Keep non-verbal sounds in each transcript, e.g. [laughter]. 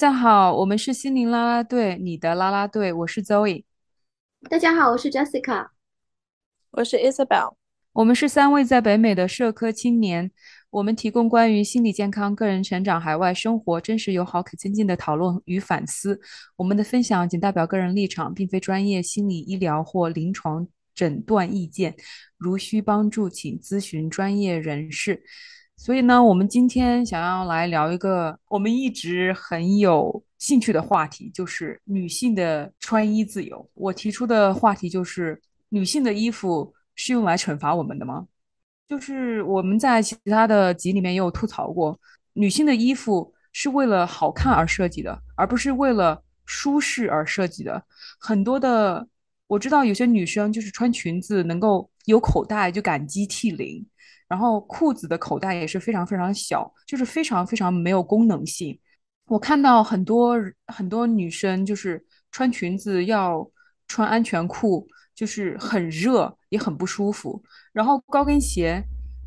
家好，我们是心灵啦啦队，你的啦啦队，我是 Zoe，大家好，我是 Jessica。我是 Isabel。我们是三位在北美的社科青年，我们提供关于心理健康、个人成长、海外生活真实友好可亲近的讨论与反思。我们的分享仅代表个人立场，并非专业心理医疗或临床诊断意见，如需帮助，请咨询专业人士。所以呢，我们今天想要来聊一个我们一直很有兴趣的话题，就是女性的穿衣自由。我提出的话题就是：女性的衣服是用来惩罚我们的吗？就是我们在其他的集里面也有吐槽过，女性的衣服是为了好看而设计的，而不是为了舒适而设计的。很多的我知道有些女生就是穿裙子能够有口袋就感激涕零。然后裤子的口袋也是非常非常小，就是非常非常没有功能性。我看到很多很多女生就是穿裙子要穿安全裤，就是很热也很不舒服。然后高跟鞋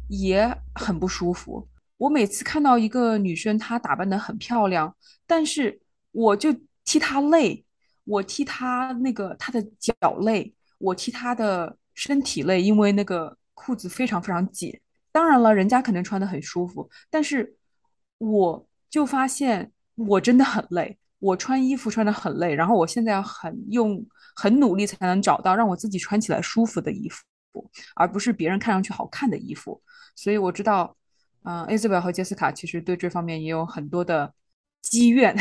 也很不舒服。我每次看到一个女生她打扮得很漂亮，但是我就替她累，我替她那个她的脚累，我替她的身体累，因为那个裤子非常非常紧。当然了，人家可能穿的很舒服，但是我就发现我真的很累，我穿衣服穿的很累，然后我现在要很用很努力才能找到让我自己穿起来舒服的衣服，而不是别人看上去好看的衣服。所以我知道，嗯，Isabel 和杰斯卡其实对这方面也有很多的积怨，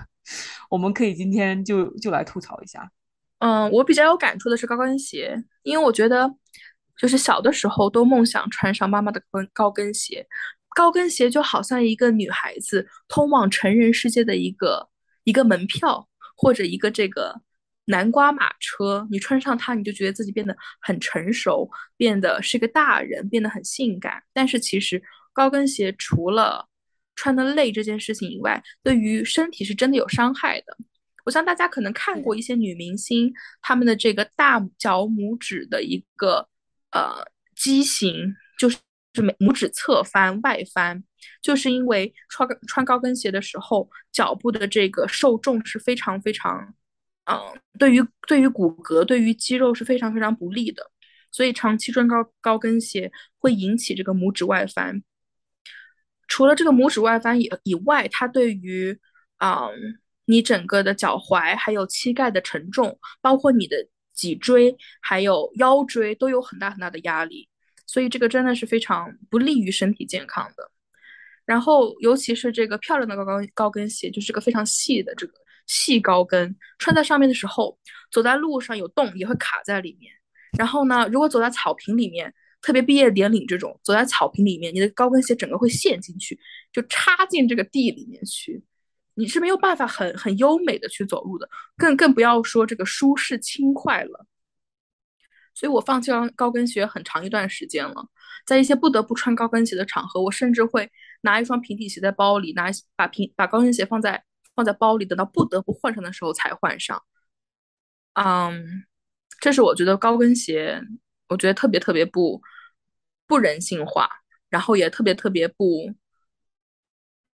[laughs] 我们可以今天就就来吐槽一下。嗯，我比较有感触的是高跟鞋，因为我觉得。就是小的时候都梦想穿上妈妈的跟高跟鞋，高跟鞋就好像一个女孩子通往成人世界的一个一个门票，或者一个这个南瓜马车。你穿上它，你就觉得自己变得很成熟，变得是个大人，变得很性感。但是其实高跟鞋除了穿的累这件事情以外，对于身体是真的有伤害的。我想大家可能看过一些女明星，她们的这个大脚拇指的一个。呃，畸形就是是拇指侧翻、外翻，就是因为穿穿高跟鞋的时候，脚部的这个受重是非常非常，嗯，对于对于骨骼、对于肌肉是非常非常不利的，所以长期穿高高跟鞋会引起这个拇指外翻。除了这个拇指外翻以以外，它对于嗯你整个的脚踝还有膝盖的承重，包括你的。脊椎还有腰椎都有很大很大的压力，所以这个真的是非常不利于身体健康的。然后，尤其是这个漂亮的高高高跟鞋，就是个非常细的这个细高跟，穿在上面的时候，走在路上有洞也会卡在里面。然后呢，如果走在草坪里面，特别毕业典礼这种，走在草坪里面，你的高跟鞋整个会陷进去，就插进这个地里面去。你是没有办法很很优美的去走路的，更更不要说这个舒适轻快了。所以我放弃了高跟鞋很长一段时间了，在一些不得不穿高跟鞋的场合，我甚至会拿一双平底鞋在包里，拿把平把高跟鞋放在放在包里，等到不得不换上的时候才换上。嗯，这是我觉得高跟鞋，我觉得特别特别不不人性化，然后也特别特别不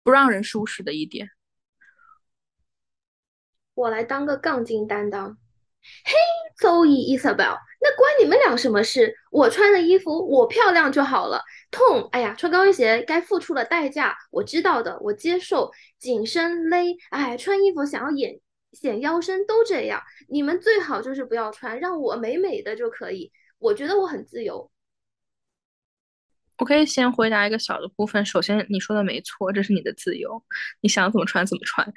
不让人舒适的一点。我来当个杠精担当。嘿，周伊、Isabel，，那关你们俩什么事？我穿的衣服我漂亮就好了。痛，哎呀，穿高跟鞋该付出的代价我知道的，我接受。紧身勒，哎，穿衣服想要显显腰身都这样。你们最好就是不要穿，让我美美的就可以。我觉得我很自由。我可以先回答一个小的部分。首先，你说的没错，这是你的自由，你想怎么穿怎么穿。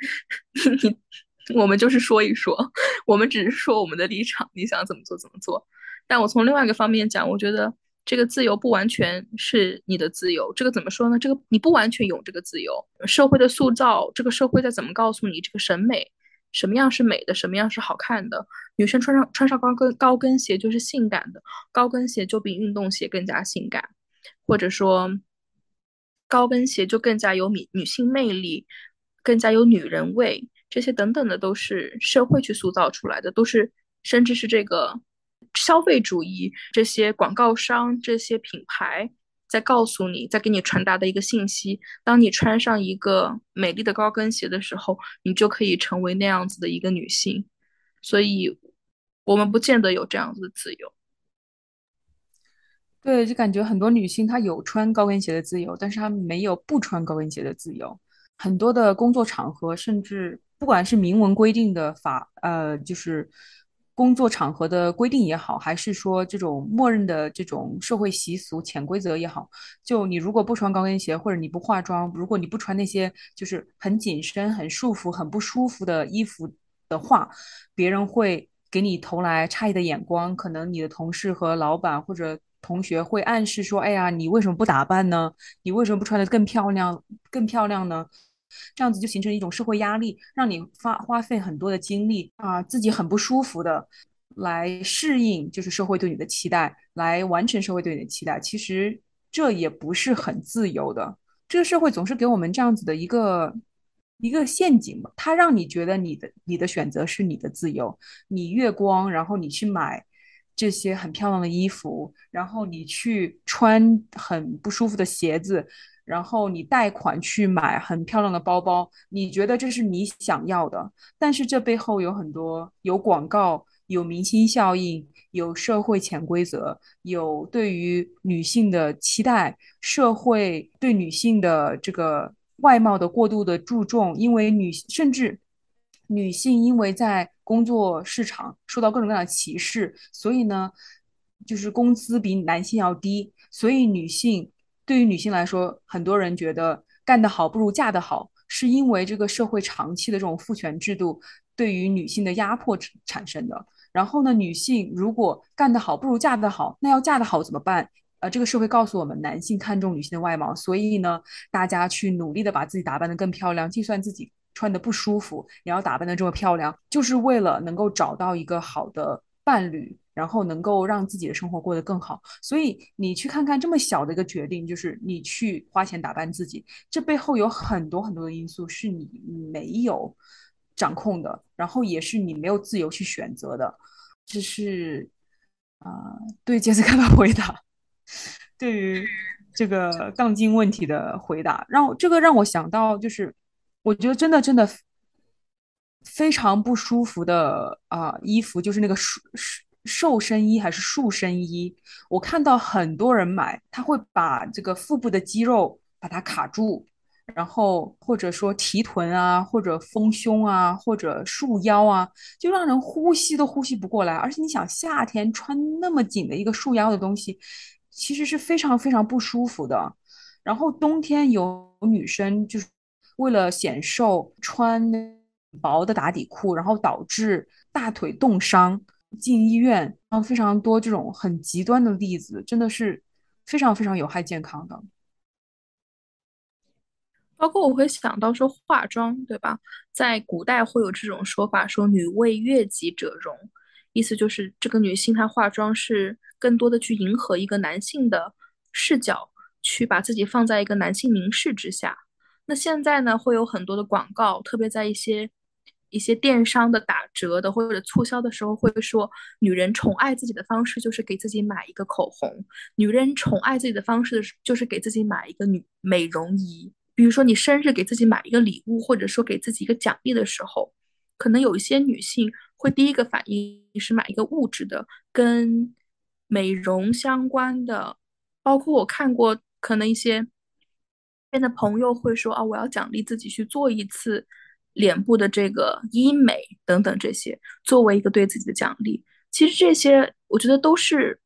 你。[laughs] 我们就是说一说，[laughs] 我们只是说我们的立场，你想怎么做怎么做。但我从另外一个方面讲，我觉得这个自由不完全是你的自由。这个怎么说呢？这个你不完全有这个自由。社会的塑造，这个社会在怎么告诉你这个审美，什么样是美的，什么样是好看的？女生穿上穿上高跟高跟鞋就是性感的，高跟鞋就比运动鞋更加性感，或者说高跟鞋就更加有女女性魅力，更加有女人味。这些等等的都是社会去塑造出来的，都是甚至是这个消费主义这些广告商这些品牌在告诉你，在给你传达的一个信息。当你穿上一个美丽的高跟鞋的时候，你就可以成为那样子的一个女性。所以，我们不见得有这样子的自由。对，就感觉很多女性她有穿高跟鞋的自由，但是她没有不穿高跟鞋的自由。很多的工作场合，甚至不管是明文规定的法，呃，就是工作场合的规定也好，还是说这种默认的这种社会习俗、潜规则也好，就你如果不穿高跟鞋，或者你不化妆，如果你不穿那些就是很紧身、很束缚、很不舒服的衣服的话，别人会给你投来诧异的眼光。可能你的同事和老板或者同学会暗示说：“哎呀，你为什么不打扮呢？你为什么不穿得更漂亮、更漂亮呢？”这样子就形成一种社会压力，让你花花费很多的精力啊，自己很不舒服的来适应，就是社会对你的期待，来完成社会对你的期待。其实这也不是很自由的。这个社会总是给我们这样子的一个一个陷阱嘛，它让你觉得你的你的选择是你的自由，你月光，然后你去买这些很漂亮的衣服，然后你去穿很不舒服的鞋子。然后你贷款去买很漂亮的包包，你觉得这是你想要的，但是这背后有很多有广告、有明星效应、有社会潜规则、有对于女性的期待、社会对女性的这个外貌的过度的注重，因为女甚至女性因为在工作市场受到各种各样的歧视，所以呢，就是工资比男性要低，所以女性。对于女性来说，很多人觉得干得好不如嫁得好，是因为这个社会长期的这种父权制度对于女性的压迫产生的。然后呢，女性如果干得好不如嫁得好，那要嫁得好怎么办？呃，这个社会告诉我们，男性看重女性的外貌，所以呢，大家去努力的把自己打扮得更漂亮，就算自己穿的不舒服，也要打扮得这么漂亮，就是为了能够找到一个好的伴侣。然后能够让自己的生活过得更好，所以你去看看这么小的一个决定，就是你去花钱打扮自己，这背后有很多很多的因素是你没有掌控的，然后也是你没有自由去选择的。这是啊，对杰斯卡的回答，[laughs] 对于这个杠精问题的回答，让这个让我想到，就是我觉得真的真的非常不舒服的啊，衣服就是那个舒舒。瘦身衣还是束身衣？我看到很多人买，他会把这个腹部的肌肉把它卡住，然后或者说提臀啊，或者丰胸啊，或者束腰啊，就让人呼吸都呼吸不过来。而且你想，夏天穿那么紧的一个束腰的东西，其实是非常非常不舒服的。然后冬天有女生就是为了显瘦，穿薄的打底裤，然后导致大腿冻伤。进医院，然后非常多这种很极端的例子，真的是非常非常有害健康的。包括我会想到说化妆，对吧？在古代会有这种说法，说女为悦己者容，意思就是这个女性她化妆是更多的去迎合一个男性的视角，去把自己放在一个男性凝视之下。那现在呢，会有很多的广告，特别在一些。一些电商的打折的或者促销的时候，会说女人宠爱自己的方式就是给自己买一个口红，女人宠爱自己的方式就是给自己买一个女美容仪。比如说你生日给自己买一个礼物，或者说给自己一个奖励的时候，可能有一些女性会第一个反应是买一个物质的，跟美容相关的。包括我看过，可能一些边的朋友会说啊，我要奖励自己去做一次。脸部的这个医美等等这些，作为一个对自己的奖励，其实这些我觉得都是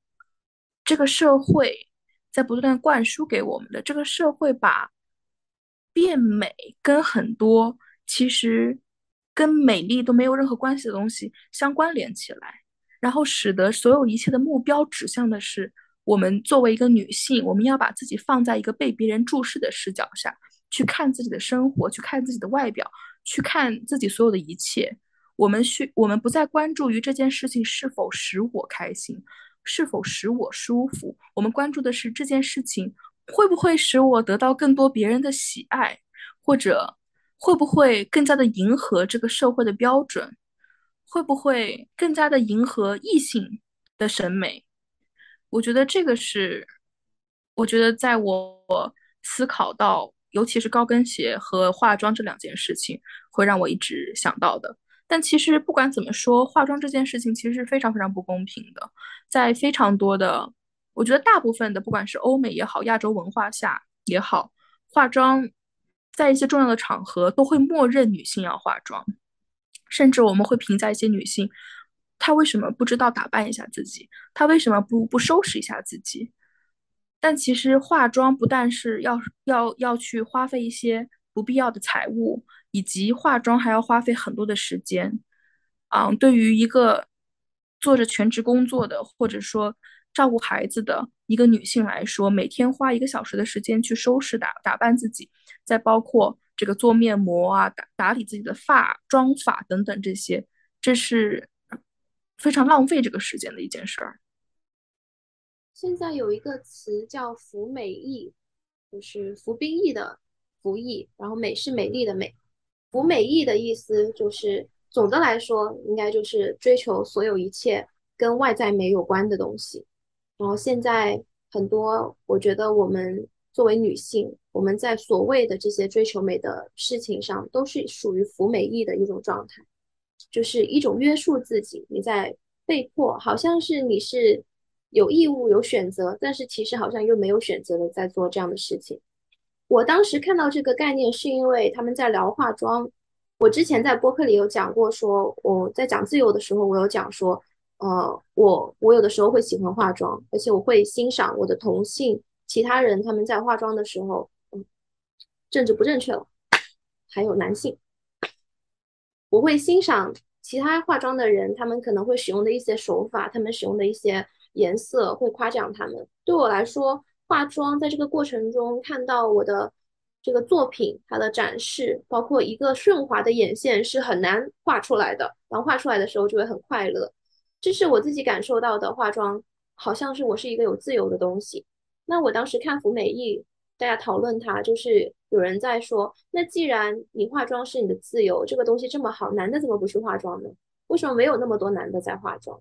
这个社会在不断灌输给我们的。这个社会把变美跟很多其实跟美丽都没有任何关系的东西相关联起来，然后使得所有一切的目标指向的是我们作为一个女性，我们要把自己放在一个被别人注视的视角下去看自己的生活，去看自己的外表。去看自己所有的一切，我们需我们不再关注于这件事情是否使我开心，是否使我舒服，我们关注的是这件事情会不会使我得到更多别人的喜爱，或者会不会更加的迎合这个社会的标准，会不会更加的迎合异性的审美？我觉得这个是我觉得在我思考到，尤其是高跟鞋和化妆这两件事情，会让我一直想到的。但其实不管怎么说，化妆这件事情其实是非常非常不公平的，在非常多的，我觉得大部分的，不管是欧美也好，亚洲文化下也好，化妆在一些重要的场合都会默认女性要化妆，甚至我们会评价一些女性，她为什么不知道打扮一下自己，她为什么不不收拾一下自己？但其实化妆不但是要要要去花费一些不必要的财物，以及化妆还要花费很多的时间。嗯，对于一个做着全职工作的，或者说照顾孩子的一个女性来说，每天花一个小时的时间去收拾打打扮自己，再包括这个做面膜啊、打打理自己的发妆发等等这些，这是非常浪费这个时间的一件事儿。现在有一个词叫“服美役”，就是服兵役的服役，然后美是美丽的美。服美役的意思就是，总的来说，应该就是追求所有一切跟外在美有关的东西。然后现在很多，我觉得我们作为女性，我们在所谓的这些追求美的事情上，都是属于服美役的一种状态，就是一种约束自己，你在被迫，好像是你是。有义务有选择，但是其实好像又没有选择的在做这样的事情。我当时看到这个概念，是因为他们在聊化妆。我之前在播客里有讲过，说我在讲自由的时候，我有讲说，呃，我我有的时候会喜欢化妆，而且我会欣赏我的同性其他人他们在化妆的时候，嗯，政治不正确了，还有男性，我会欣赏其他化妆的人，他们可能会使用的一些手法，他们使用的一些。颜色会夸奖他们。对我来说，化妆在这个过程中看到我的这个作品，它的展示，包括一个顺滑的眼线是很难画出来的。然后画出来的时候就会很快乐，这是我自己感受到的。化妆好像是我是一个有自由的东西。那我当时看服美役，大家讨论它，就是有人在说，那既然你化妆是你的自由，这个东西这么好，男的怎么不去化妆呢？为什么没有那么多男的在化妆？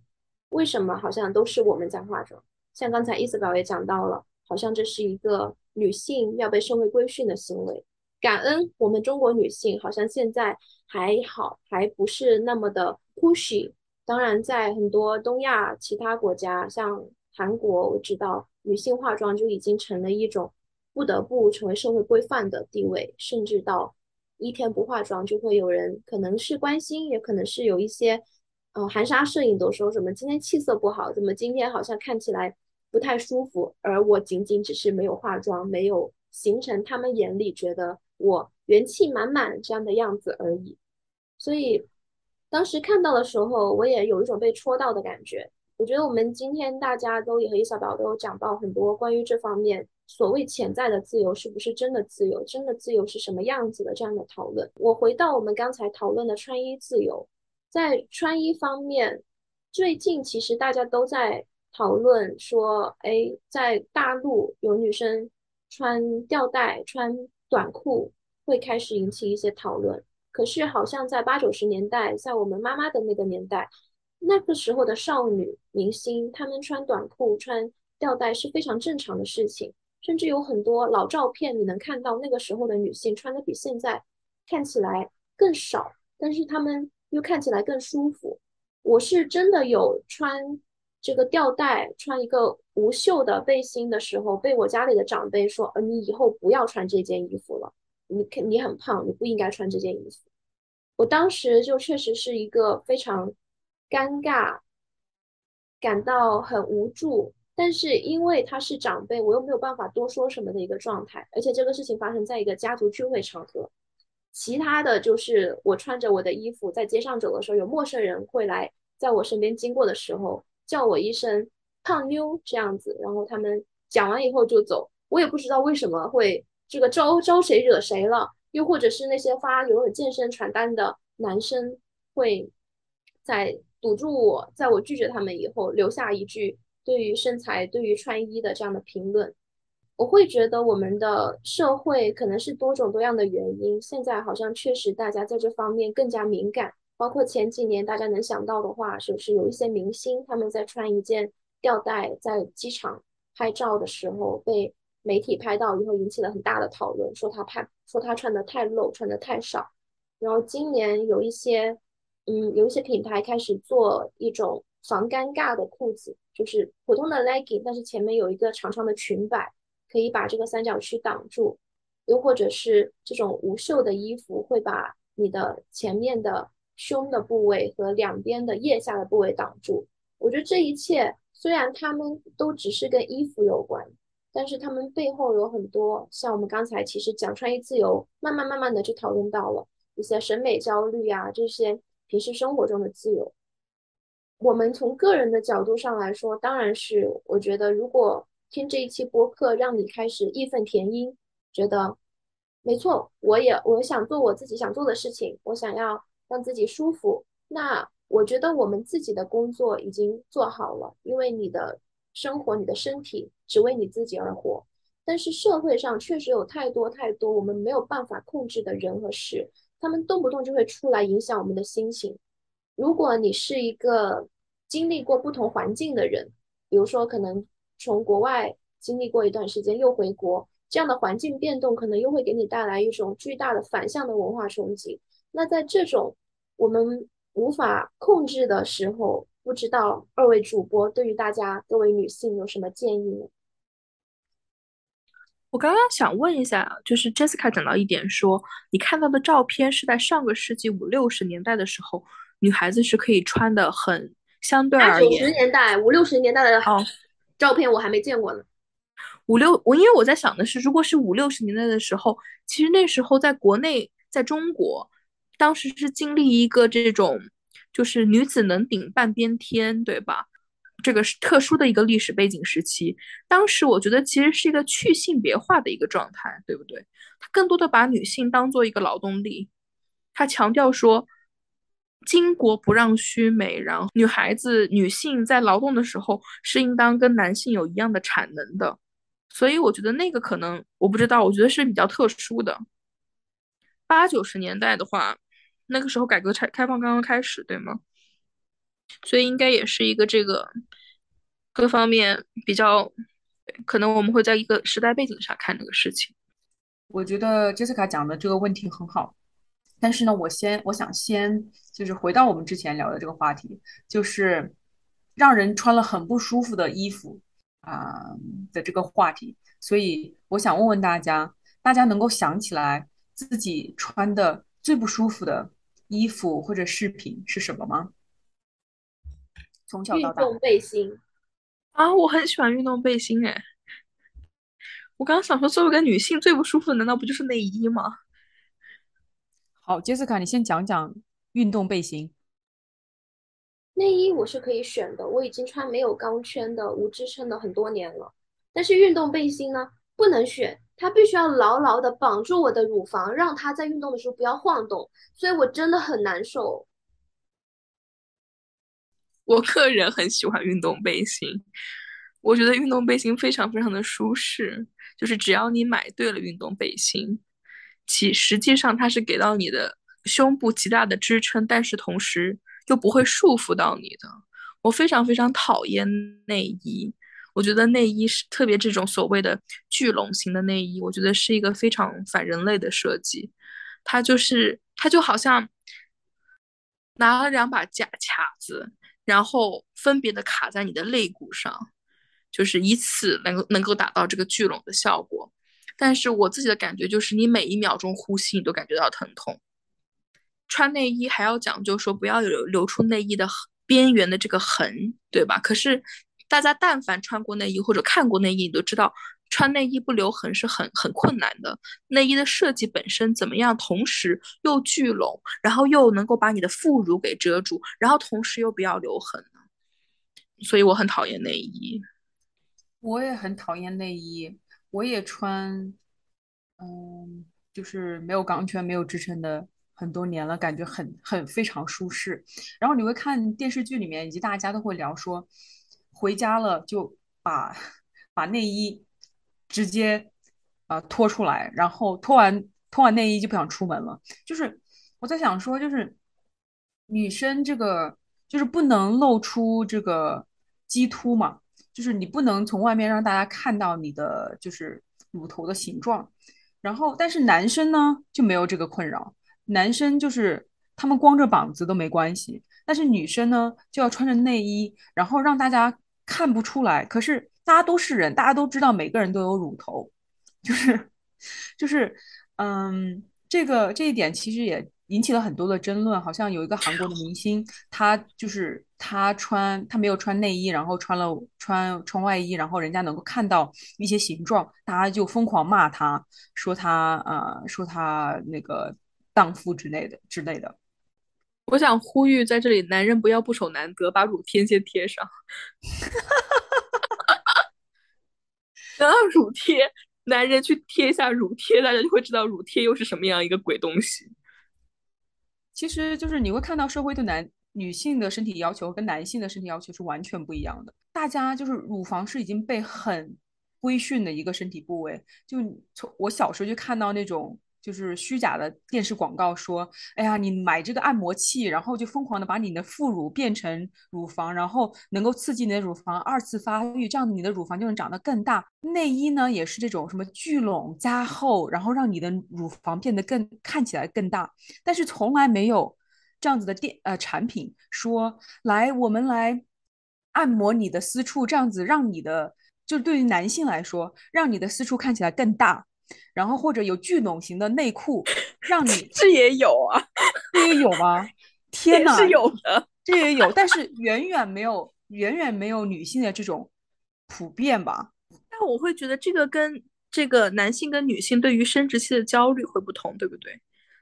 为什么好像都是我们在化妆？像刚才伊思宝也讲到了，好像这是一个女性要被社会规训的行为。感恩我们中国女性，好像现在还好，还不是那么的 pushy。当然，在很多东亚其他国家，像韩国，我知道女性化妆就已经成了一种不得不成为社会规范的地位，甚至到一天不化妆就会有人可能是关心，也可能是有一些。呃，含沙射影都说什么今天气色不好，怎么今天好像看起来不太舒服？而我仅仅只是没有化妆，没有形成他们眼里觉得我元气满满这样的样子而已。所以当时看到的时候，我也有一种被戳到的感觉。我觉得我们今天大家都也和一小宝都有讲到很多关于这方面所谓潜在的自由是不是真的自由，真的自由是什么样子的这样的讨论。我回到我们刚才讨论的穿衣自由。在穿衣方面，最近其实大家都在讨论说，哎，在大陆有女生穿吊带、穿短裤会开始引起一些讨论。可是好像在八九十年代，在我们妈妈的那个年代，那个时候的少女明星，她们穿短裤、穿吊带是非常正常的事情，甚至有很多老照片，你能看到那个时候的女性穿的比现在看起来更少，但是她们。又看起来更舒服。我是真的有穿这个吊带、穿一个无袖的背心的时候，被我家里的长辈说：“呃，你以后不要穿这件衣服了，你肯你很胖，你不应该穿这件衣服。”我当时就确实是一个非常尴尬、感到很无助，但是因为他是长辈，我又没有办法多说什么的一个状态，而且这个事情发生在一个家族聚会场合。其他的就是我穿着我的衣服在街上走的时候，有陌生人会来在我身边经过的时候叫我一声胖妞这样子，然后他们讲完以后就走，我也不知道为什么会这个招招谁惹谁了，又或者是那些发游泳健身传单的男生会在堵住我，在我拒绝他们以后留下一句对于身材、对于穿衣的这样的评论。我会觉得我们的社会可能是多种多样的原因，现在好像确实大家在这方面更加敏感。包括前几年大家能想到的话，是不是有一些明星他们在穿一件吊带在机场拍照的时候被媒体拍到以后引起了很大的讨论，说他拍说他穿的太露，穿的太少。然后今年有一些，嗯，有一些品牌开始做一种防尴尬的裤子，就是普通的 legging，但是前面有一个长长的裙摆，可以把这个三角区挡住。又或者是这种无袖的衣服，会把你的前面的胸的部位和两边的腋下的部位挡住。我觉得这一切虽然他们都只是跟衣服有关。但是他们背后有很多，像我们刚才其实讲穿衣自由，慢慢慢慢的就讨论到了一些审美焦虑啊，这些平时生活中的自由。我们从个人的角度上来说，当然是我觉得，如果听这一期播客让你开始义愤填膺，觉得没错，我也我想做我自己想做的事情，我想要让自己舒服，那我觉得我们自己的工作已经做好了，因为你的。生活，你的身体只为你自己而活，但是社会上确实有太多太多我们没有办法控制的人和事，他们动不动就会出来影响我们的心情。如果你是一个经历过不同环境的人，比如说可能从国外经历过一段时间又回国，这样的环境变动可能又会给你带来一种巨大的反向的文化冲击。那在这种我们无法控制的时候，不知道二位主播对于大家各位女性有什么建议呢？我刚刚想问一下，就是 Jessica 讲到一点，说你看到的照片是在上个世纪五六十年代的时候，女孩子是可以穿的很相对而言。九十年代、五六十年代的照片我还没见过呢。五六我因为我在想的是，如果是五六十年代的时候，其实那时候在国内，在中国，当时是经历一个这种。就是女子能顶半边天，对吧？这个是特殊的一个历史背景时期。当时我觉得其实是一个去性别化的一个状态，对不对？他更多的把女性当做一个劳动力，他强调说“巾帼不让须眉”，然后女孩子、女性在劳动的时候是应当跟男性有一样的产能的。所以我觉得那个可能我不知道，我觉得是比较特殊的。八九十年代的话。那个时候改革开开放刚刚开始，对吗？所以应该也是一个这个各方面比较，可能我们会在一个时代背景下看这个事情。我觉得 Jessica 讲的这个问题很好，但是呢，我先我想先就是回到我们之前聊的这个话题，就是让人穿了很不舒服的衣服啊的这个话题。所以我想问问大家，大家能够想起来自己穿的？最不舒服的衣服或者饰品是什么吗？从小到大，运动背心啊，我很喜欢运动背心哎。我刚刚想说，作为一个女性，最不舒服的难道不就是内衣吗？好，杰斯卡，你先讲讲运动背心。内衣我是可以选的，我已经穿没有钢圈的无支撑的很多年了。但是运动背心呢，不能选。它必须要牢牢的绑住我的乳房，让它在运动的时候不要晃动，所以我真的很难受。我个人很喜欢运动背心，我觉得运动背心非常非常的舒适，就是只要你买对了运动背心，其实际上它是给到你的胸部极大的支撑，但是同时又不会束缚到你的。我非常非常讨厌内衣。我觉得内衣是特别这种所谓的聚拢型的内衣，我觉得是一个非常反人类的设计。它就是它就好像拿了两把假卡子，然后分别的卡在你的肋骨上，就是以此能够能够达到这个聚拢的效果。但是我自己的感觉就是，你每一秒钟呼吸，你都感觉到疼痛。穿内衣还要讲究说不要有流出内衣的边缘的这个痕，对吧？可是。大家但凡穿过内衣或者看过内衣，你都知道穿内衣不留痕是很很困难的。内衣的设计本身怎么样，同时又聚拢，然后又能够把你的副乳给遮住，然后同时又不要留痕呢？所以我很讨厌内衣。我也很讨厌内衣，我也穿，嗯，就是没有钢圈、没有支撑的很多年了，感觉很很非常舒适。然后你会看电视剧里面，以及大家都会聊说。回家了就把把内衣直接啊脱出来，然后脱完脱完内衣就不想出门了。就是我在想说，就是女生这个就是不能露出这个鸡突嘛，就是你不能从外面让大家看到你的就是乳头的形状。然后，但是男生呢就没有这个困扰，男生就是他们光着膀子都没关系，但是女生呢就要穿着内衣，然后让大家看不出来。可是大家都是人，大家都知道每个人都有乳头，就是就是嗯，这个这一点其实也引起了很多的争论。好像有一个韩国的明星，他就是他穿他没有穿内衣，然后穿了穿穿外衣，然后人家能够看到一些形状，大家就疯狂骂他，说他呃说他那个荡妇之类的之类的。我想呼吁在这里，男人不要不守难得，把乳贴先贴上。哈哈哈等到乳贴，男人去贴一下乳贴，大家就会知道乳贴又是什么样一个鬼东西。其实就是你会看到社会对男女性的身体要求跟男性的身体要求是完全不一样的。大家就是乳房是已经被很规训的一个身体部位，就从我小时候就看到那种。就是虚假的电视广告说，哎呀，你买这个按摩器，然后就疯狂的把你的副乳变成乳房，然后能够刺激你的乳房二次发育，这样子你的乳房就能长得更大。内衣呢也是这种什么聚拢加厚，然后让你的乳房变得更看起来更大。但是从来没有这样子的电呃产品说，来我们来按摩你的私处，这样子让你的就对于男性来说，让你的私处看起来更大。然后或者有聚拢型的内裤，让你这也有啊，这也有吗？天哪，是有的，这也有，但是远远没有，远远没有女性的这种普遍吧。但我会觉得这个跟这个男性跟女性对于生殖器的焦虑会不同，对不对？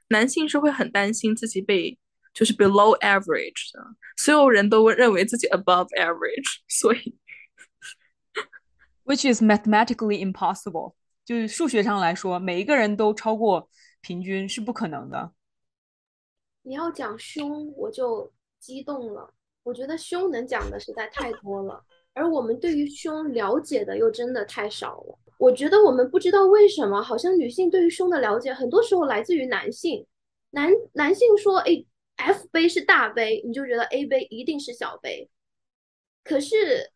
男性是会很担心自己被就是 below average 的，所有人都认为自己 above average，所以 [laughs] which is mathematically impossible。就是数学上来说，每一个人都超过平均是不可能的。你要讲胸，我就激动了。我觉得胸能讲的实在太多了，而我们对于胸了解的又真的太少了。我觉得我们不知道为什么，好像女性对于胸的了解，很多时候来自于男性。男男性说：“哎，F 杯是大杯，你就觉得 A 杯一定是小杯。”可是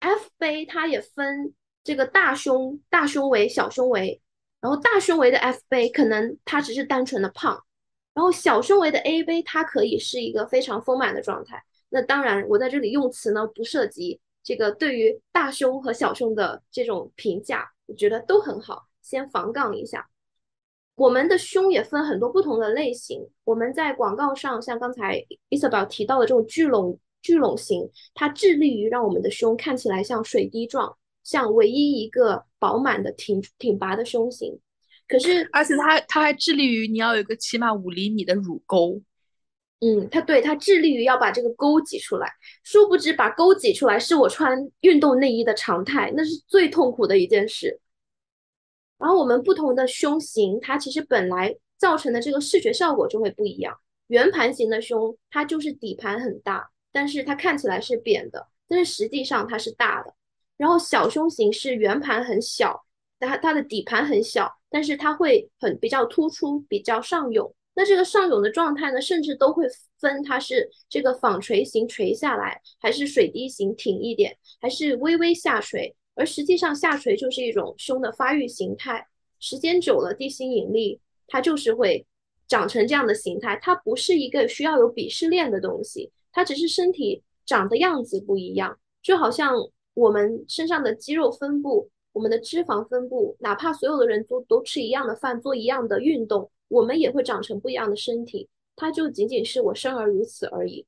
F 杯它也分。这个大胸、大胸围、小胸围，然后大胸围的 F 杯可能它只是单纯的胖，然后小胸围的 A 杯它可以是一个非常丰满的状态。那当然，我在这里用词呢不涉及这个对于大胸和小胸的这种评价，我觉得都很好。先防杠一下，我们的胸也分很多不同的类型。我们在广告上，像刚才 Isabel 提到的这种聚拢聚拢型，它致力于让我们的胸看起来像水滴状。像唯一一个饱满的挺挺拔的胸型，可是而且它它还致力于你要有一个起码五厘米的乳沟，嗯，它对它致力于要把这个沟挤出来，殊不知把沟挤出来是我穿运动内衣的常态，那是最痛苦的一件事。然后我们不同的胸型，它其实本来造成的这个视觉效果就会不一样。圆盘型的胸，它就是底盘很大，但是它看起来是扁的，但是实际上它是大的。然后小胸型是圆盘很小，它它的底盘很小，但是它会很比较突出，比较上涌。那这个上涌的状态呢，甚至都会分它是这个纺锤型垂下来，还是水滴型挺一点，还是微微下垂。而实际上下垂就是一种胸的发育形态，时间久了，地心引力它就是会长成这样的形态。它不是一个需要有鄙视链的东西，它只是身体长的样子不一样，就好像。我们身上的肌肉分布，我们的脂肪分布，哪怕所有的人都都吃一样的饭，做一样的运动，我们也会长成不一样的身体。它就仅仅是我生而如此而已。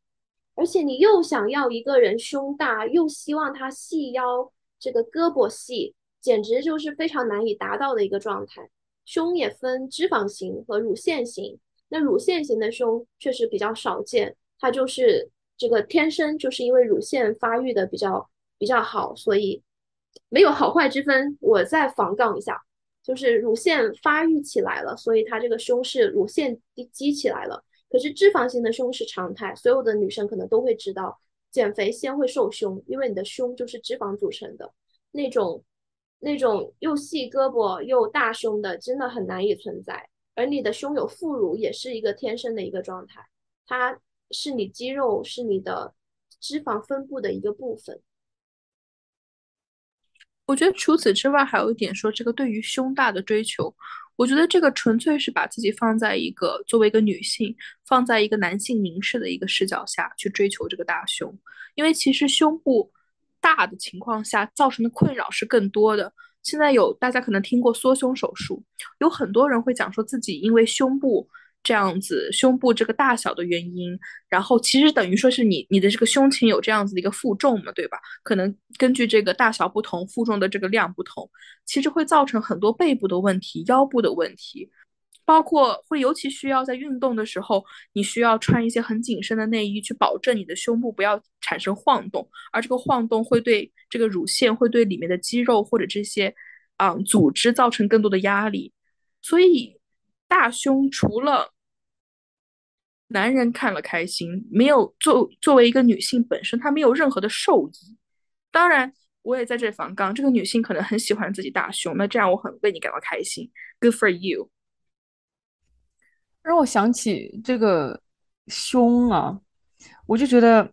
而且你又想要一个人胸大，又希望他细腰，这个胳膊细，简直就是非常难以达到的一个状态。胸也分脂肪型和乳腺型，那乳腺型的胸确实比较少见，它就是这个天生就是因为乳腺发育的比较。比较好，所以没有好坏之分。我再防杠一下，就是乳腺发育起来了，所以它这个胸是乳腺积起来了。可是脂肪型的胸是常态，所有的女生可能都会知道，减肥先会瘦胸，因为你的胸就是脂肪组成的。那种那种又细胳膊又大胸的，真的很难以存在。而你的胸有副乳，也是一个天生的一个状态，它是你肌肉是你的脂肪分布的一个部分。我觉得除此之外，还有一点说，这个对于胸大的追求，我觉得这个纯粹是把自己放在一个作为一个女性，放在一个男性凝视的一个视角下去追求这个大胸，因为其实胸部大的情况下造成的困扰是更多的。现在有大家可能听过缩胸手术，有很多人会讲说自己因为胸部。这样子，胸部这个大小的原因，然后其实等于说是你你的这个胸前有这样子的一个负重嘛，对吧？可能根据这个大小不同，负重的这个量不同，其实会造成很多背部的问题、腰部的问题，包括会尤其需要在运动的时候，你需要穿一些很紧身的内衣去保证你的胸部不要产生晃动，而这个晃动会对这个乳腺会对里面的肌肉或者这些啊组织造成更多的压力，所以。大胸除了男人看了开心，没有作作为一个女性本身，她没有任何的受益。当然，我也在这防杠，这个女性可能很喜欢自己大胸，那这样我很为你感到开心，Good for you。让我想起这个胸啊，我就觉得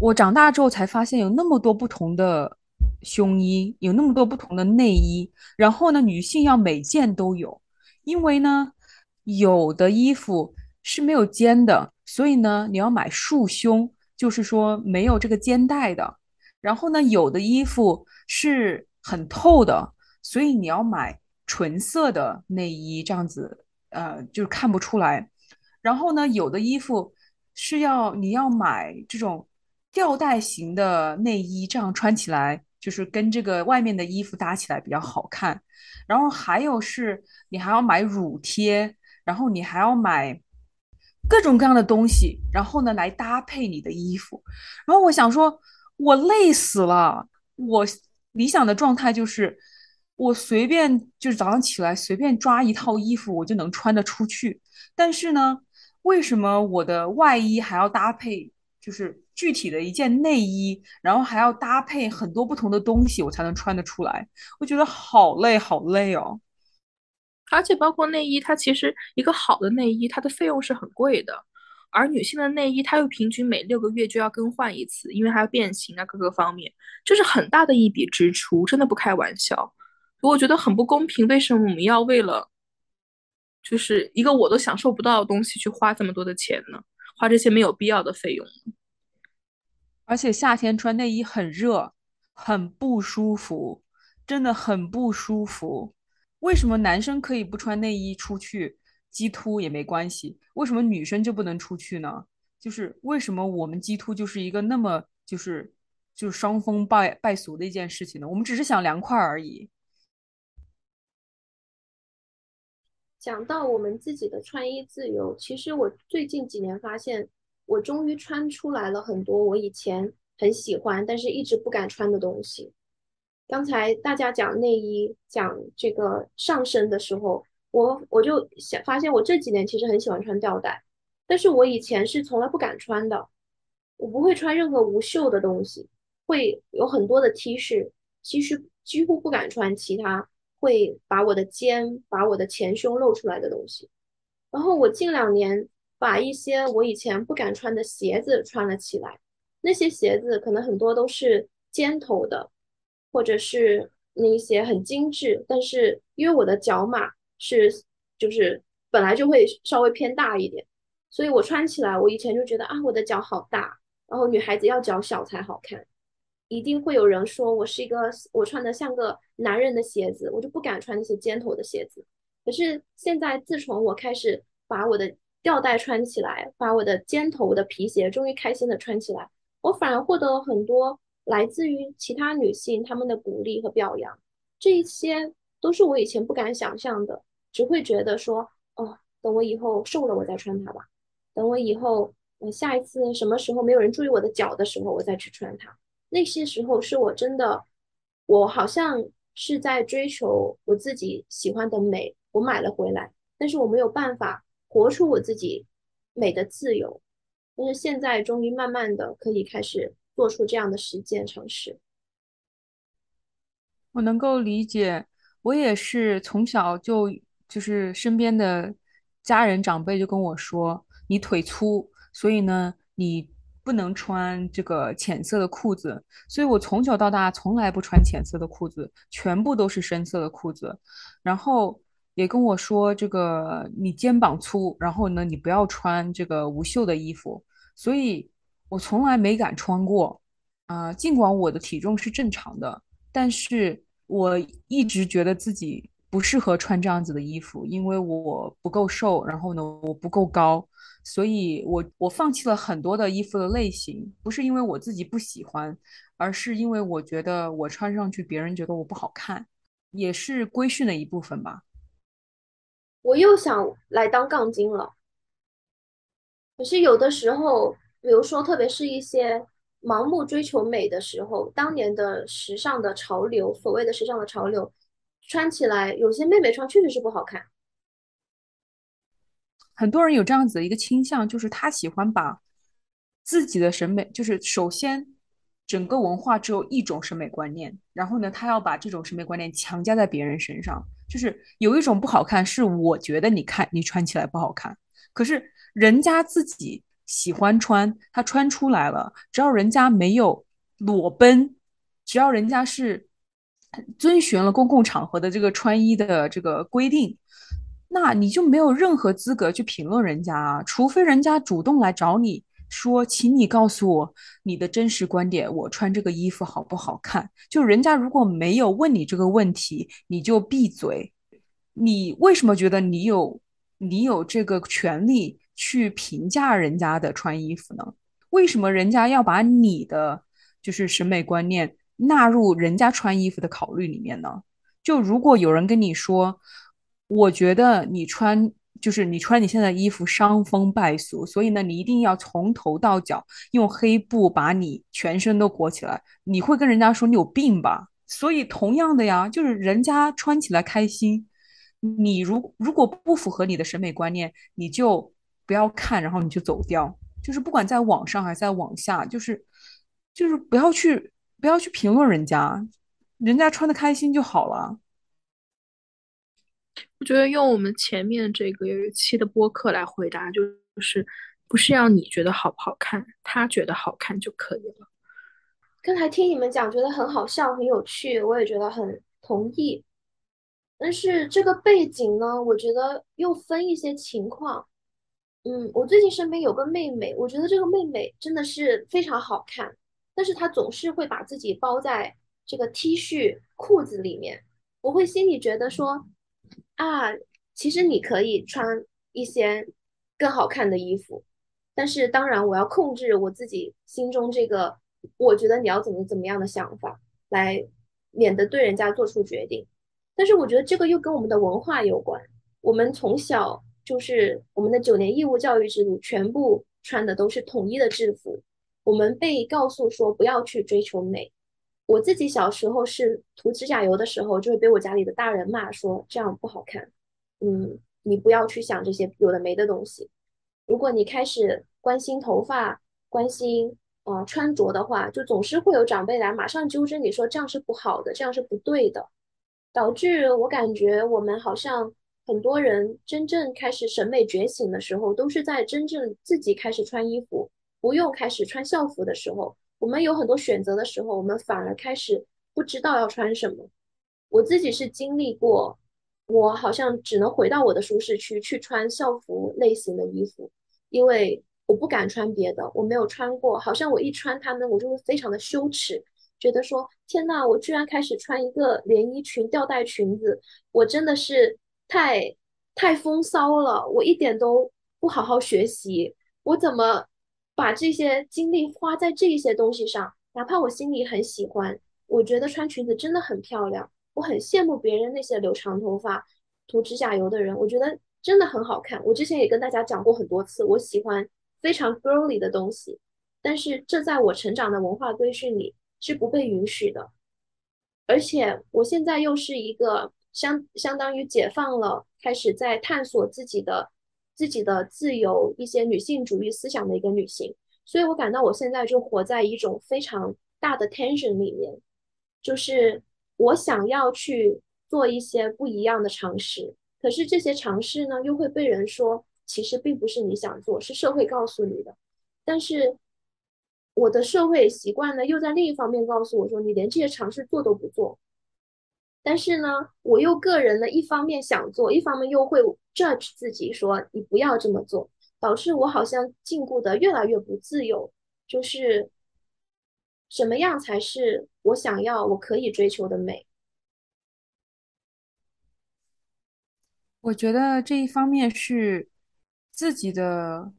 我长大之后才发现有那么多不同的胸衣，有那么多不同的内衣，然后呢，女性要每件都有，因为呢。有的衣服是没有肩的，所以呢，你要买束胸，就是说没有这个肩带的。然后呢，有的衣服是很透的，所以你要买纯色的内衣，这样子，呃，就是看不出来。然后呢，有的衣服是要你要买这种吊带型的内衣，这样穿起来就是跟这个外面的衣服搭起来比较好看。然后还有是你还要买乳贴。然后你还要买各种各样的东西，然后呢来搭配你的衣服。然后我想说，我累死了。我理想的状态就是，我随便就是早上起来随便抓一套衣服，我就能穿得出去。但是呢，为什么我的外衣还要搭配就是具体的一件内衣，然后还要搭配很多不同的东西，我才能穿得出来？我觉得好累，好累哦。而且包括内衣，它其实一个好的内衣，它的费用是很贵的。而女性的内衣，它又平均每六个月就要更换一次，因为还要变形啊，各个方面，这是很大的一笔支出，真的不开玩笑。我觉得很不公平，为什么我们要为了就是一个我都享受不到的东西去花这么多的钱呢？花这些没有必要的费用。而且夏天穿内衣很热，很不舒服，真的很不舒服。为什么男生可以不穿内衣出去，鸡突也没关系？为什么女生就不能出去呢？就是为什么我们鸡突就是一个那么就是就是伤风败败俗的一件事情呢？我们只是想凉快而已。讲到我们自己的穿衣自由，其实我最近几年发现，我终于穿出来了很多我以前很喜欢但是一直不敢穿的东西。刚才大家讲内衣、讲这个上身的时候，我我就想发现，我这几年其实很喜欢穿吊带，但是我以前是从来不敢穿的，我不会穿任何无袖的东西，会有很多的 T 恤，其实几乎不敢穿其他会把我的肩、把我的前胸露出来的东西。然后我近两年把一些我以前不敢穿的鞋子穿了起来，那些鞋子可能很多都是尖头的。或者是那一些很精致，但是因为我的脚码是就是本来就会稍微偏大一点，所以我穿起来，我以前就觉得啊，我的脚好大，然后女孩子要脚小才好看，一定会有人说我是一个我穿的像个男人的鞋子，我就不敢穿那些尖头的鞋子。可是现在自从我开始把我的吊带穿起来，把我的尖头的皮鞋终于开心的穿起来，我反而获得了很多。来自于其他女性她们的鼓励和表扬，这一些都是我以前不敢想象的，只会觉得说，哦，等我以后瘦了我再穿它吧，等我以后，嗯，下一次什么时候没有人注意我的脚的时候，我再去穿它。那些时候是我真的，我好像是在追求我自己喜欢的美，我买了回来，但是我没有办法活出我自己美的自由。但是现在终于慢慢的可以开始。做出这样的实践尝试，我能够理解。我也是从小就就是身边的家人长辈就跟我说：“你腿粗，所以呢，你不能穿这个浅色的裤子，所以我从小到大从来不穿浅色的裤子，全部都是深色的裤子。然后也跟我说，这个你肩膀粗，然后呢，你不要穿这个无袖的衣服。所以我从来没敢穿过。啊，尽管我的体重是正常的，但是我一直觉得自己不适合穿这样子的衣服，因为我不够瘦，然后呢，我不够高。所以我我放弃了很多的衣服的类型，不是因为我自己不喜欢，而是因为我觉得我穿上去别人觉得我不好看，也是规训的一部分吧。我又想来当杠精了，可是有的时候，比如说，特别是一些盲目追求美的时候，当年的时尚的潮流，所谓的时尚的潮流，穿起来有些妹妹穿确实是不好看。很多人有这样子的一个倾向，就是他喜欢把自己的审美，就是首先整个文化只有一种审美观念，然后呢，他要把这种审美观念强加在别人身上，就是有一种不好看，是我觉得你看你穿起来不好看，可是人家自己喜欢穿，他穿出来了，只要人家没有裸奔，只要人家是遵循了公共场合的这个穿衣的这个规定。那你就没有任何资格去评论人家啊，除非人家主动来找你说，请你告诉我你的真实观点，我穿这个衣服好不好看？就人家如果没有问你这个问题，你就闭嘴。你为什么觉得你有你有这个权利去评价人家的穿衣服呢？为什么人家要把你的就是审美观念纳入人家穿衣服的考虑里面呢？就如果有人跟你说。我觉得你穿就是你穿你现在衣服伤风败俗，所以呢，你一定要从头到脚用黑布把你全身都裹起来。你会跟人家说你有病吧？所以同样的呀，就是人家穿起来开心，你如如果不符合你的审美观念，你就不要看，然后你就走掉。就是不管在网上还是在网下，就是就是不要去不要去评论人家，人家穿的开心就好了。我觉得用我们前面这个有一期的播客来回答，就是不是要你觉得好不好看，他觉得好看就可以了。刚才听你们讲，觉得很好笑，很有趣，我也觉得很同意。但是这个背景呢，我觉得又分一些情况。嗯，我最近身边有个妹妹，我觉得这个妹妹真的是非常好看，但是她总是会把自己包在这个 T 恤、裤子里面，我会心里觉得说。啊，其实你可以穿一些更好看的衣服，但是当然我要控制我自己心中这个，我觉得你要怎么怎么样的想法，来免得对人家做出决定。但是我觉得这个又跟我们的文化有关，我们从小就是我们的九年义务教育制度，全部穿的都是统一的制服，我们被告诉说不要去追求美。我自己小时候是涂指甲油的时候，就会被我家里的大人骂说这样不好看。嗯，你不要去想这些有的没的东西。如果你开始关心头发、关心呃穿着的话，就总是会有长辈来马上纠正你说这样是不好的，这样是不对的，导致我感觉我们好像很多人真正开始审美觉醒的时候，都是在真正自己开始穿衣服，不用开始穿校服的时候。我们有很多选择的时候，我们反而开始不知道要穿什么。我自己是经历过，我好像只能回到我的舒适区去穿校服类型的衣服，因为我不敢穿别的，我没有穿过，好像我一穿它们，我就会非常的羞耻，觉得说天呐，我居然开始穿一个连衣裙、吊带裙子，我真的是太太风骚了，我一点都不好好学习，我怎么？把这些精力花在这些东西上，哪怕我心里很喜欢，我觉得穿裙子真的很漂亮，我很羡慕别人那些留长头发、涂指甲油的人，我觉得真的很好看。我之前也跟大家讲过很多次，我喜欢非常 girly 的东西，但是这在我成长的文化规训里是不被允许的。而且我现在又是一个相相当于解放了，开始在探索自己的。自己的自由，一些女性主义思想的一个女性，所以我感到我现在就活在一种非常大的 tension 里面，就是我想要去做一些不一样的尝试，可是这些尝试呢，又会被人说其实并不是你想做，是社会告诉你的。但是我的社会习惯呢，又在另一方面告诉我说，你连这些尝试做都不做。但是呢，我又个人呢，一方面想做，一方面又会 judge 自己说你不要这么做，导致我好像禁锢的越来越不自由。就是什么样才是我想要、我可以追求的美？我觉得这一方面是自己的，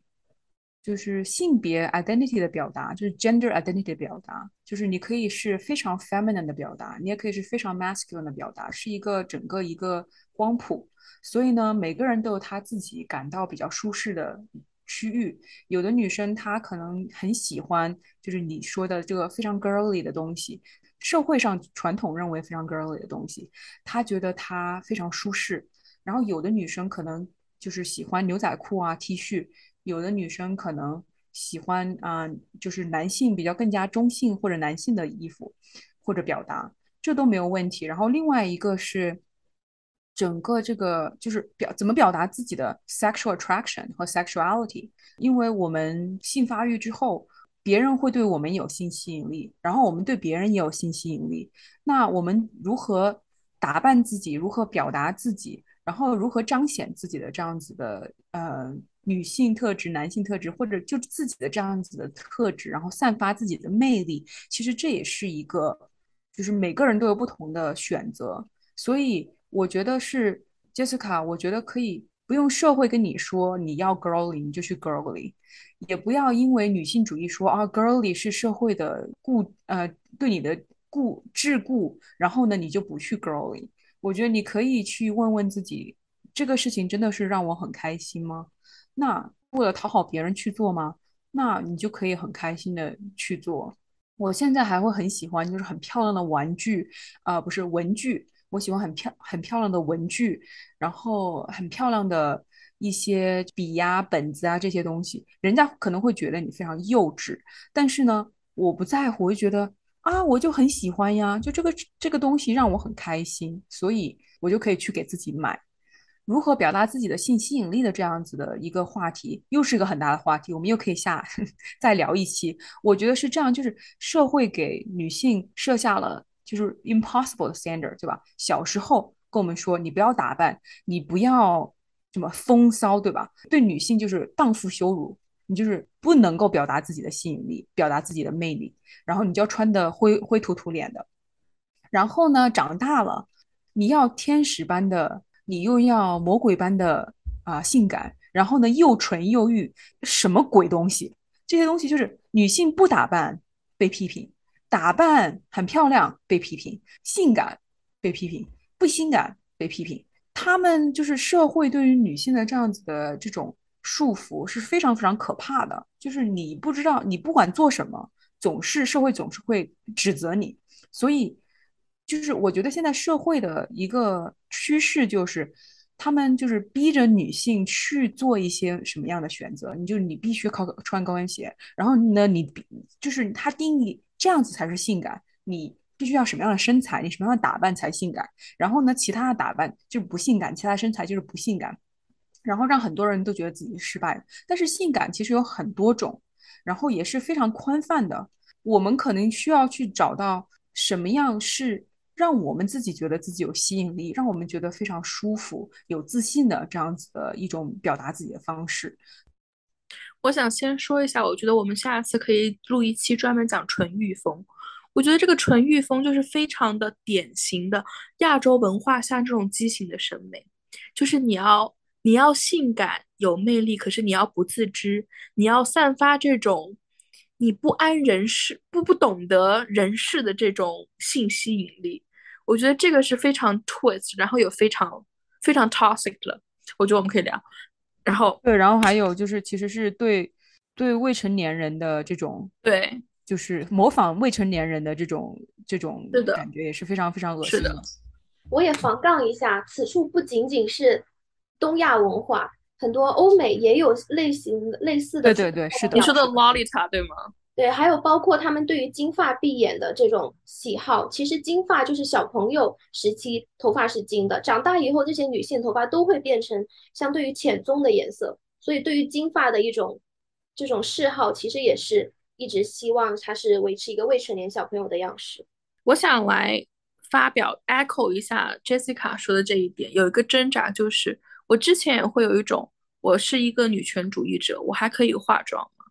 就是性别 identity 的表达，就是 gender identity 的表达，就是你可以是非常 feminine 的表达，你也可以是非常 masculine 的表达，是一个整个一个光谱。所以呢，每个人都有他自己感到比较舒适的区域。有的女生她可能很喜欢，就是你说的这个非常 girly 的东西，社会上传统认为非常 girly 的东西，她觉得她非常舒适。然后有的女生可能就是喜欢牛仔裤啊、T 恤，有的女生可能喜欢啊、就是男性比较更加中性或者男性的衣服或者表达，这都没有问题。然后另外一个是整个这个就是表怎么表达自己的 sexual attraction 和 sexuality，因为我们性发育之后。别人会对我们有性吸引力，然后我们对别人也有性吸引力。那我们如何打扮自己，如何表达自己，然后如何彰显自己的这样子的呃女性特质、男性特质，或者就自己的这样子的特质，然后散发自己的魅力，其实这也是一个，就是每个人都有不同的选择。所以我觉得是 Jessica，我觉得可以不用社会跟你说你要 girly 你就去 girly，也不要因为女性主义说啊 girly 是社会的固呃对你的固桎梏，然后呢你就不去 girly。我觉得你可以去问问自己，这个事情真的是让我很开心吗？那为了讨好别人去做吗？那你就可以很开心的去做。我现在还会很喜欢，就是很漂亮的玩具，啊、不是文具，我喜欢很漂很漂亮的文具，然后很漂亮的一些笔呀、本子啊这些东西。人家可能会觉得你非常幼稚，但是呢，我不在乎，我就觉得啊，我就很喜欢呀，就这个这个东西让我很开心，所以我就可以去给自己买。如何表达自己的性吸引力的这样子的一个话题，又是一个很大的话题，我们又可以下 [laughs] 再聊一期。我觉得是这样，就是社会给女性设下了就是 impossible 的 standard，对吧？小时候跟我们说，你不要打扮，你不要什么风骚，对吧？对女性就是荡妇羞辱，你就是不能够表达自己的吸引力，表达自己的魅力，然后你就要穿的灰灰土土脸的。然后呢，长大了，你要天使般的，你又要魔鬼般的啊、性感，然后呢又纯又欲，什么鬼东西？这些东西就是女性不打扮被批评，打扮很漂亮被批评，性感被批评，不性感被批评。他们就是社会对于女性的这样子的这种束缚是非常非常可怕的，就是你不知道，你不管做什么，总是社会总是会指责你，所以就是我觉得现在社会的一个趋势就是，他们就是逼着女性去做一些什么样的选择，你就你必须靠穿高跟鞋，然后呢，你就是他定义这样子才是性感，你必须要什么样的身材，你什么样的打扮才性感，然后呢，其他的打扮就是不性感，其他身材就是不性感，然后让很多人都觉得自己失败。但是性感其实有很多种，然后也是非常宽泛的。我们可能需要去找到什么样是让我们自己觉得自己有吸引力，让我们觉得非常舒服、有自信的这样子的一种表达自己的方式。我想先说一下，我觉得我们下次可以录一期专门讲纯欲风。我觉得这个纯欲风就是非常的典型的亚洲文化下这种畸形的审美，就是你要你要性感有魅力，可是你要不自知，你要散发这种你不安人事、不不懂得人事的这种性吸引力。我觉得这个是非常 twist，然后有非常非常 toxic 的。我觉得我们可以聊。然后对，然后还有就是，其实是对对未成年人的这种，对，就是模仿未成年人的这种这种是的感觉，也是非常非常恶心的。我也防杠一下，此处不仅仅是东亚文化，很多欧美也有类型类似的对对对，是的你，说的 Lolita 对吗？对，还有包括他们对于金发碧眼的这种喜好，其实金发就是小朋友时期头发是金的，长大以后这些女性头发都会变成相对于浅棕的颜色，所以对于金发的一种这种嗜好，其实也是一直希望它是维持一个未成年小朋友的样式。我想来发表 echo 一下 Jessica 说的这一点，有一个挣扎就是，我之前也会有一种，我是一个女权主义者，我还可以化妆吗？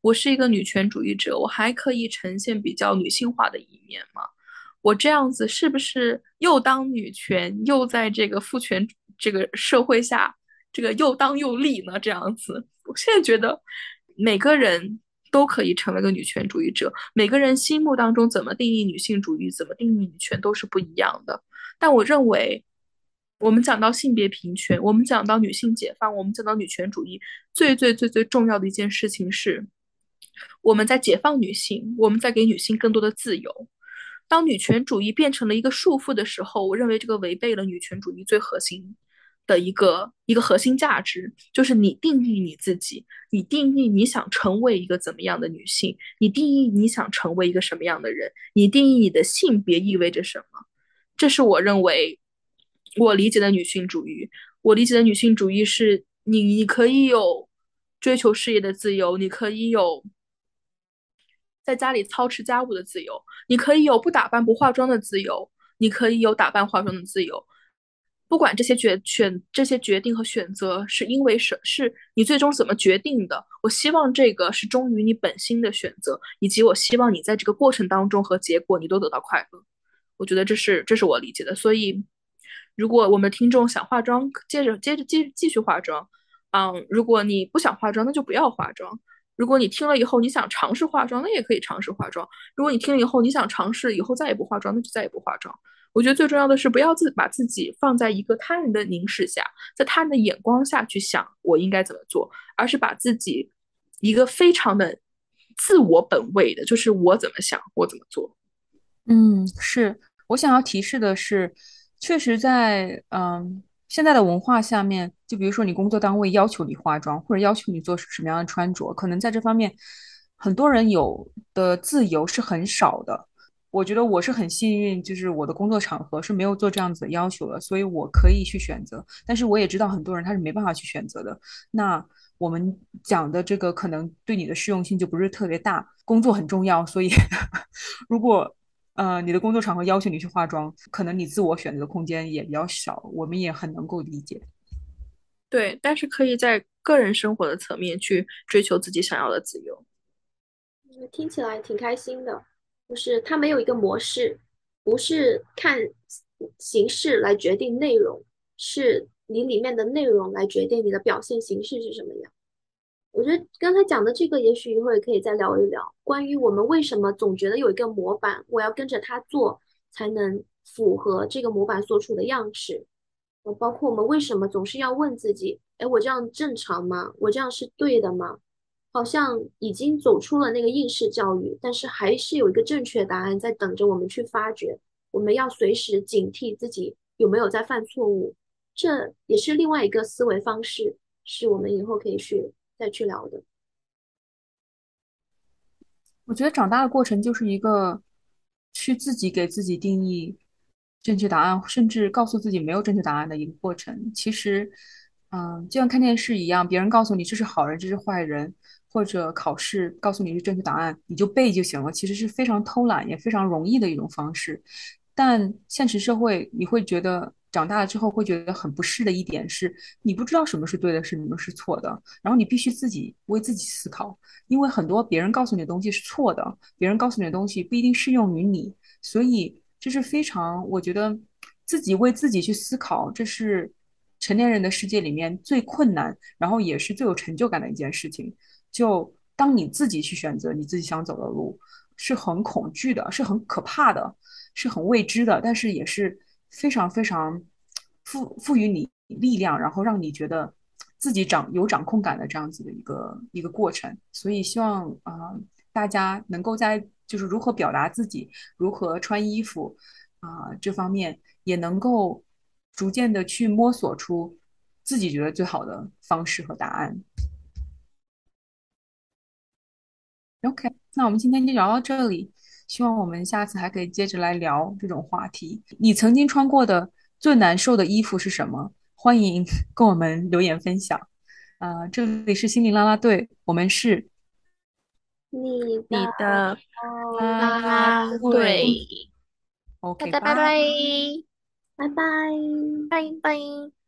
我是一个女权主义者，我还可以呈现比较女性化的一面吗？我这样子是不是又当女权，又在这个父权这个社会下，这个又当又立呢？这样子，我现在觉得每个人都可以成为个女权主义者，每个人心目当中怎么定义女性主义，怎么定义女权都是不一样的。但我认为，我们讲到性别平权，我们讲到女性解放，我们讲到女权主义，最最最最重要的一件事情是。我们在解放女性，我们在给女性更多的自由。当女权主义变成了一个束缚的时候，我认为这个违背了女权主义最核心的一个一个核心价值，就是你定义你自己，你定义你想成为一个怎么样的女性，你定义你想成为一个什么样的人，你定义你的性别意味着什么。这是我认为我理解的女性主义。我理解的女性主义是你，你可以有追求事业的自由，你可以有。在家里操持家务的自由，你可以有不打扮不化妆的自由，你可以有打扮化妆的自由。不管这些决选这些决定和选择是因为什是你最终怎么决定的，我希望这个是忠于你本心的选择，以及我希望你在这个过程当中和结果你都得到快乐。我觉得这是这是我理解的。所以，如果我们听众想化妆，接着接着继继续化妆，嗯，如果你不想化妆，那就不要化妆。如果你听了以后你想尝试化妆，那也可以尝试化妆。如果你听了以后你想尝试以后再也不化妆，那就再也不化妆。我觉得最重要的是不要自把自己放在一个他人的凝视下，在他人的眼光下去想我应该怎么做，而是把自己一个非常的自我本位的，就是我怎么想我怎么做。嗯，是我想要提示的是，确实在嗯。现在的文化下面，就比如说你工作单位要求你化妆，或者要求你做什么样的穿着，可能在这方面，很多人有的自由是很少的。我觉得我是很幸运，就是我的工作场合是没有做这样子的要求的，所以我可以去选择。但是我也知道很多人他是没办法去选择的。那我们讲的这个可能对你的适用性就不是特别大。工作很重要，所以 [laughs] 如果。呃，你的工作场合要求你去化妆，可能你自我选择的空间也比较少，我们也很能够理解。对，但是可以在个人生活的层面去追求自己想要的自由。听起来挺开心的，就是它没有一个模式，不是看形式来决定内容，是你里面的内容来决定你的表现形式是什么样。我觉得刚才讲的这个，也许一会儿可以再聊一聊，关于我们为什么总觉得有一个模板，我要跟着它做才能符合这个模板所处的样式。包括我们为什么总是要问自己，哎，我这样正常吗？我这样是对的吗？好像已经走出了那个应试教育，但是还是有一个正确答案在等着我们去发掘。我们要随时警惕自己有没有在犯错误，这也是另外一个思维方式，是我们以后可以去。再去聊的，我觉得长大的过程就是一个去自己给自己定义正确答案，甚至告诉自己没有正确答案的一个过程。其实，嗯，就像看电视一样，别人告诉你这是好人，这是坏人，或者考试告诉你是正确答案，你就背就行了。其实是非常偷懒也非常容易的一种方式。但现实社会，你会觉得。长大了之后会觉得很不适的一点是，你不知道什么是对的，什么是错的，然后你必须自己为自己思考，因为很多别人告诉你的东西是错的，别人告诉你的东西不一定适用于你，所以这是非常，我觉得自己为自己去思考，这是成年人的世界里面最困难，然后也是最有成就感的一件事情。就当你自己去选择你自己想走的路，是很恐惧的，是很可怕的，是很未知的，但是也是。非常非常赋赋予你力量，然后让你觉得自己掌有掌控感的这样子的一个一个过程。所以希望啊，大家能够在就是如何表达自己、如何穿衣服啊这方面，也能够逐渐的去摸索出自己觉得最好的方式和答案。OK，那我们今天就聊到这里。希望我们下次还可以接着来聊这种话题。你曾经穿过的最难受的衣服是什么？欢迎跟我们留言分享。啊，这里是心灵啦啦队，我们是你你的啦啦队。OK，大家拜拜，拜拜。拜拜。